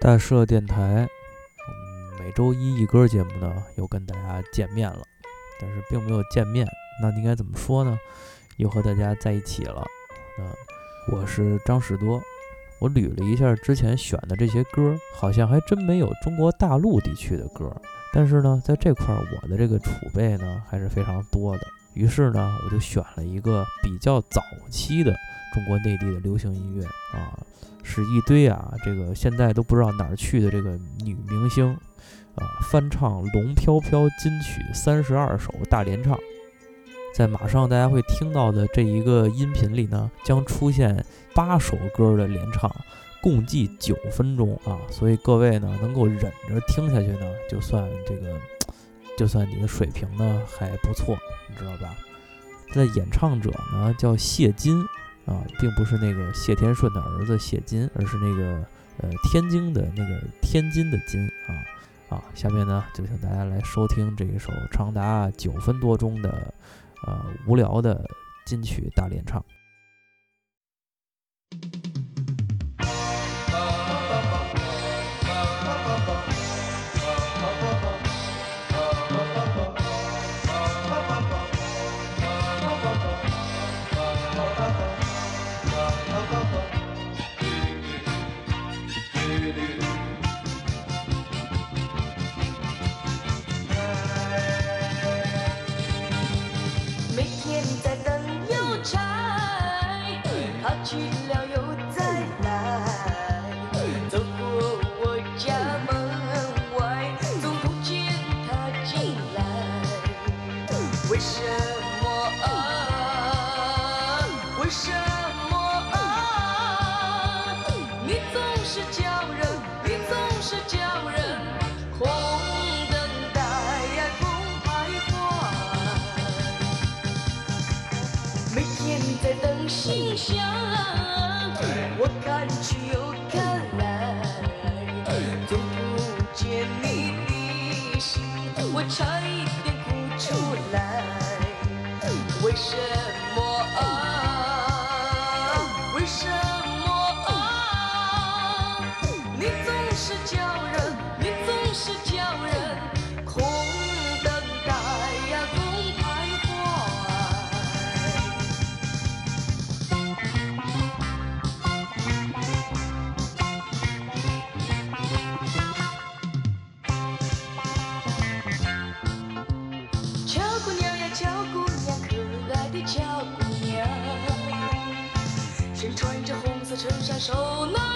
大社电台，嗯，每周一一歌节目呢，又跟大家见面了，但是并没有见面，那应该怎么说呢？又和大家在一起了。嗯我是张士多，我捋了一下之前选的这些歌，好像还真没有中国大陆地区的歌，但是呢，在这块儿我的这个储备呢还是非常多的。于是呢，我就选了一个比较早期的中国内地的流行音乐啊。是一堆啊，这个现在都不知道哪儿去的这个女明星，啊，翻唱《龙飘飘》金曲三十二首大联唱，在马上大家会听到的这一个音频里呢，将出现八首歌的联唱，共计九分钟啊，所以各位呢能够忍着听下去呢，就算这个，就算你的水平呢还不错，你知道吧？他的演唱者呢叫谢金。啊，并不是那个谢天顺的儿子谢金，而是那个呃天津的那个天津的津啊啊！下面呢，就请大家来收听这一首长达九分多钟的呃无聊的金曲大联唱。心想我看去又看手拿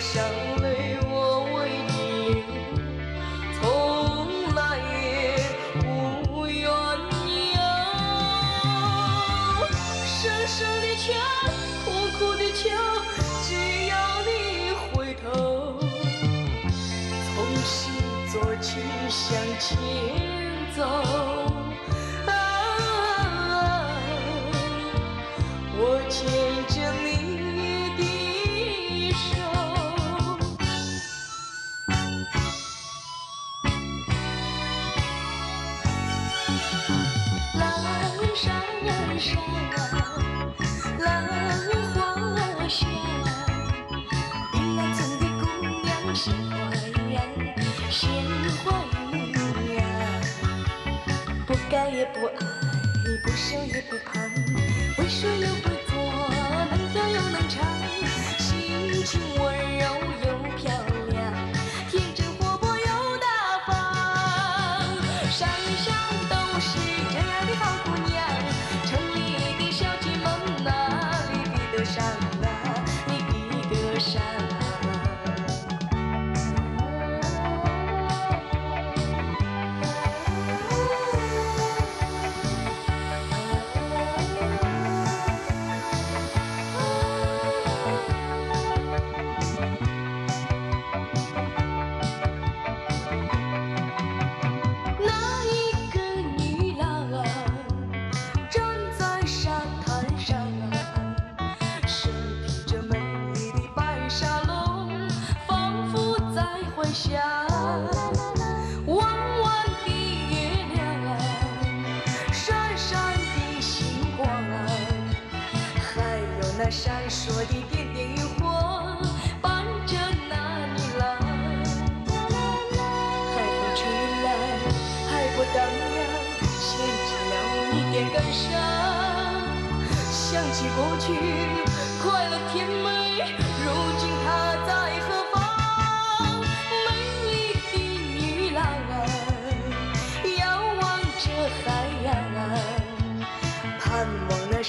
伤泪我为你流，从来也不怨尤。深深的求，苦苦的求，只要你回头，从心做起，向前走。也不爱，下弯弯的月亮闪闪的星光，还有那闪烁的点点渔火，伴着那女郎。海风吹来，海波荡漾，掀起了一点感伤。想起过去，快乐甜美，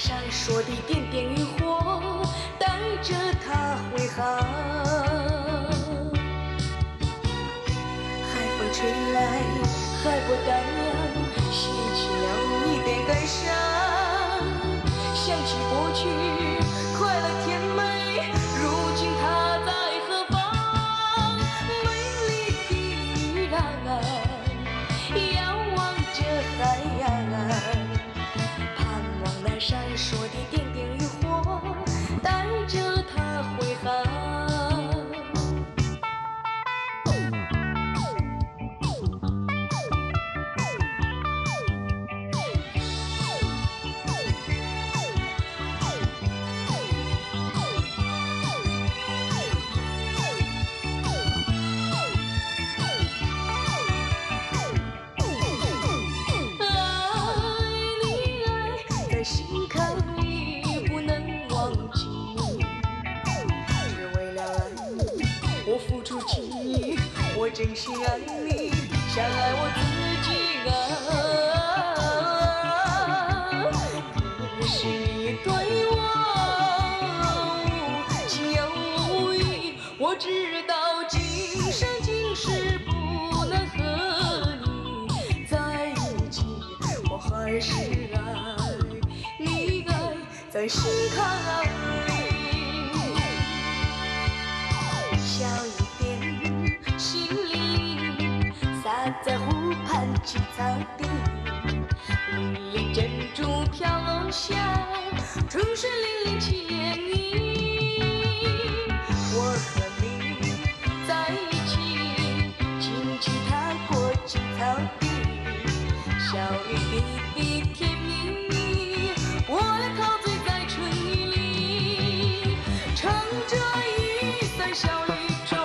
闪烁的点点渔火，带着他回航。海风吹来，海波荡漾，掀起了一片感伤。我付出情谊，我真心爱你，想爱我自己啊。可是你对我。情有无义，我。知道今生今世不能和你在一起，我。还是爱你爱在心坎草地，粒粒珍珠飘落下，春水淋漓千里。我和你在一起，轻轻踏过青草地，小雨滴滴甜蜜蜜，我俩陶醉在春意里，乘着雨伞小雨中，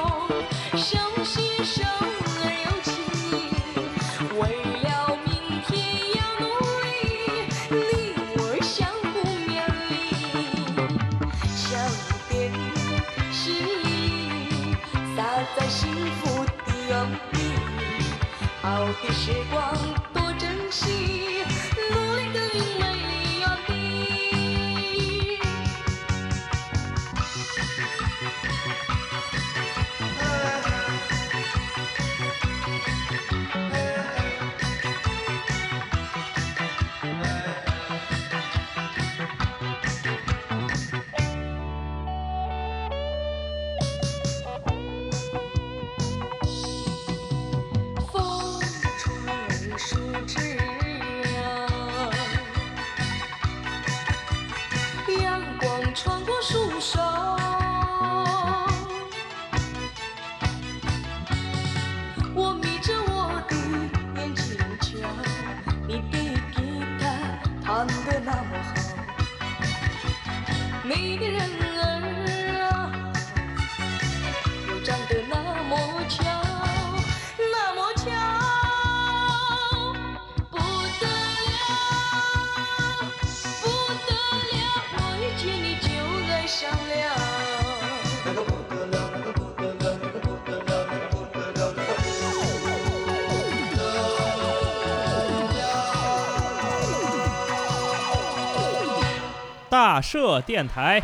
大社电台。